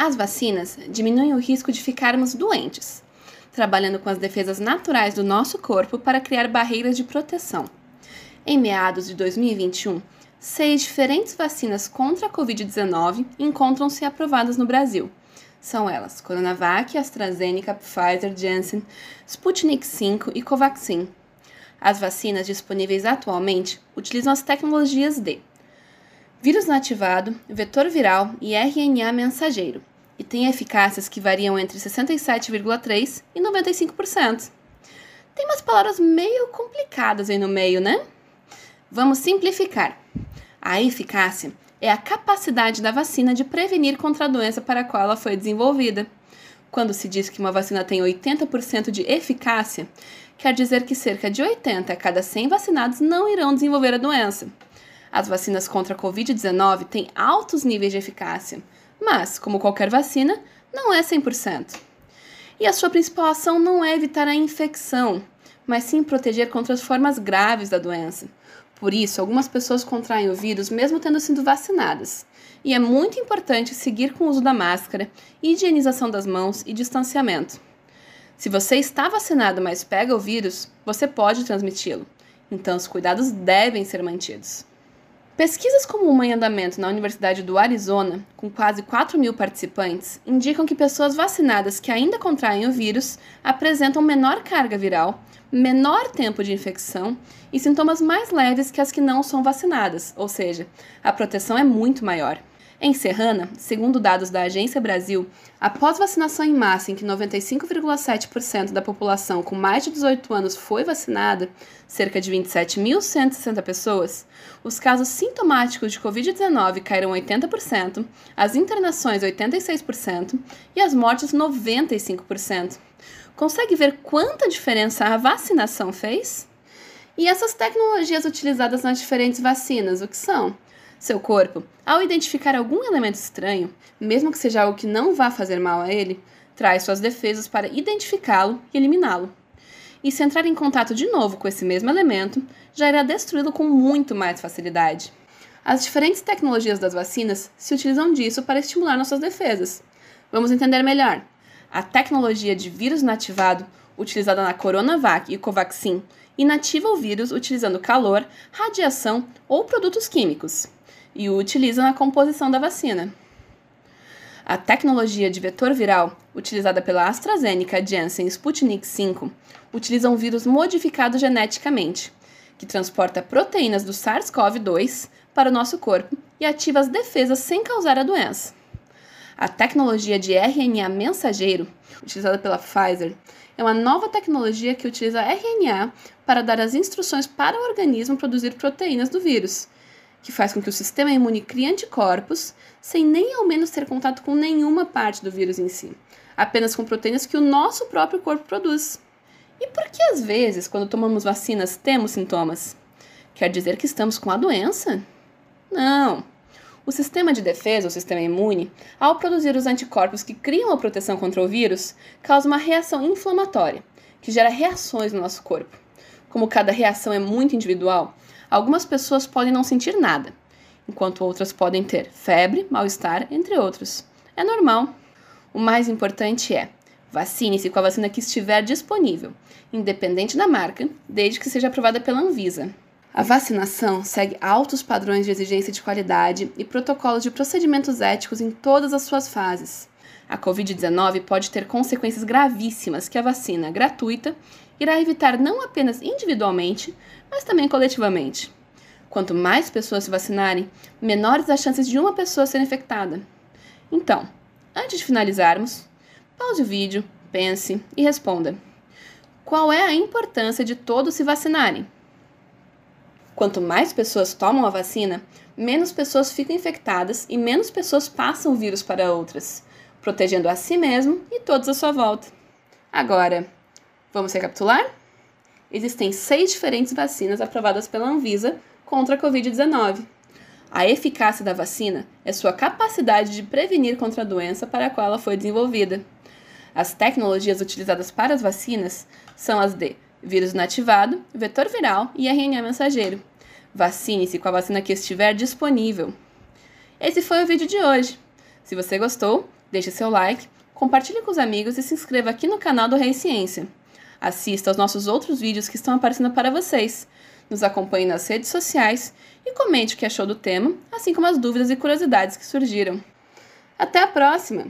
As vacinas diminuem o risco de ficarmos doentes, trabalhando com as defesas naturais do nosso corpo para criar barreiras de proteção. Em meados de 2021, seis diferentes vacinas contra a Covid-19 encontram-se aprovadas no Brasil. São elas Coronavac, AstraZeneca, Pfizer, Janssen, Sputnik V e Covaxin. As vacinas disponíveis atualmente utilizam as tecnologias de vírus inativado, vetor viral e RNA mensageiro, e têm eficácias que variam entre 67,3% e 95%. Tem umas palavras meio complicadas aí no meio, né? Vamos simplificar. A eficácia é a capacidade da vacina de prevenir contra a doença para a qual ela foi desenvolvida. Quando se diz que uma vacina tem 80% de eficácia, quer dizer que cerca de 80 a cada 100 vacinados não irão desenvolver a doença. As vacinas contra a Covid-19 têm altos níveis de eficácia, mas, como qualquer vacina, não é 100%. E a sua principal ação não é evitar a infecção, mas sim proteger contra as formas graves da doença. Por isso, algumas pessoas contraem o vírus mesmo tendo sido vacinadas. E é muito importante seguir com o uso da máscara, higienização das mãos e distanciamento. Se você está vacinado, mas pega o vírus, você pode transmiti-lo. Então, os cuidados devem ser mantidos. Pesquisas como uma em andamento na Universidade do Arizona, com quase 4 mil participantes, indicam que pessoas vacinadas que ainda contraem o vírus apresentam menor carga viral, menor tempo de infecção e sintomas mais leves que as que não são vacinadas, ou seja, a proteção é muito maior. Em Serrana, segundo dados da Agência Brasil, após vacinação em massa em que 95,7% da população com mais de 18 anos foi vacinada, cerca de 27.160 pessoas, os casos sintomáticos de Covid-19 caíram 80%, as internações 86% e as mortes 95%. Consegue ver quanta diferença a vacinação fez? E essas tecnologias utilizadas nas diferentes vacinas, o que são? Seu corpo, ao identificar algum elemento estranho, mesmo que seja algo que não vá fazer mal a ele, traz suas defesas para identificá-lo e eliminá-lo. E se entrar em contato de novo com esse mesmo elemento, já irá destruí-lo com muito mais facilidade. As diferentes tecnologias das vacinas se utilizam disso para estimular nossas defesas. Vamos entender melhor. A tecnologia de vírus inativado, utilizada na Coronavac e Covaxin, inativa o vírus utilizando calor, radiação ou produtos químicos e o utiliza na composição da vacina. A tecnologia de vetor viral, utilizada pela AstraZeneca, Janssen e Sputnik V, utiliza um vírus modificado geneticamente, que transporta proteínas do SARS-CoV-2 para o nosso corpo e ativa as defesas sem causar a doença. A tecnologia de RNA mensageiro, utilizada pela Pfizer, é uma nova tecnologia que utiliza RNA para dar as instruções para o organismo produzir proteínas do vírus, que faz com que o sistema imune crie anticorpos sem nem ao menos ter contato com nenhuma parte do vírus em si, apenas com proteínas que o nosso próprio corpo produz. E por que às vezes, quando tomamos vacinas, temos sintomas? Quer dizer que estamos com a doença? Não. O sistema de defesa, o sistema imune, ao produzir os anticorpos que criam a proteção contra o vírus, causa uma reação inflamatória, que gera reações no nosso corpo. Como cada reação é muito individual, Algumas pessoas podem não sentir nada, enquanto outras podem ter febre, mal-estar, entre outros. É normal. O mais importante é vacine-se com a vacina que estiver disponível, independente da marca, desde que seja aprovada pela Anvisa. A vacinação segue altos padrões de exigência de qualidade e protocolos de procedimentos éticos em todas as suas fases. A Covid-19 pode ter consequências gravíssimas que a vacina gratuita irá evitar não apenas individualmente, mas também coletivamente. Quanto mais pessoas se vacinarem, menores as chances de uma pessoa ser infectada. Então, antes de finalizarmos, pause o vídeo, pense e responda: Qual é a importância de todos se vacinarem? Quanto mais pessoas tomam a vacina, menos pessoas ficam infectadas e menos pessoas passam o vírus para outras, protegendo a si mesmo e todos à sua volta. Agora, vamos recapitular? existem seis diferentes vacinas aprovadas pela Anvisa contra a Covid-19. A eficácia da vacina é sua capacidade de prevenir contra a doença para a qual ela foi desenvolvida. As tecnologias utilizadas para as vacinas são as de vírus inativado, vetor viral e RNA mensageiro. Vacine-se com a vacina que estiver disponível. Esse foi o vídeo de hoje. Se você gostou, Deixe seu like, compartilhe com os amigos e se inscreva aqui no canal do Rei Ciência. Assista aos nossos outros vídeos que estão aparecendo para vocês. Nos acompanhe nas redes sociais e comente o que achou do tema, assim como as dúvidas e curiosidades que surgiram. Até a próxima!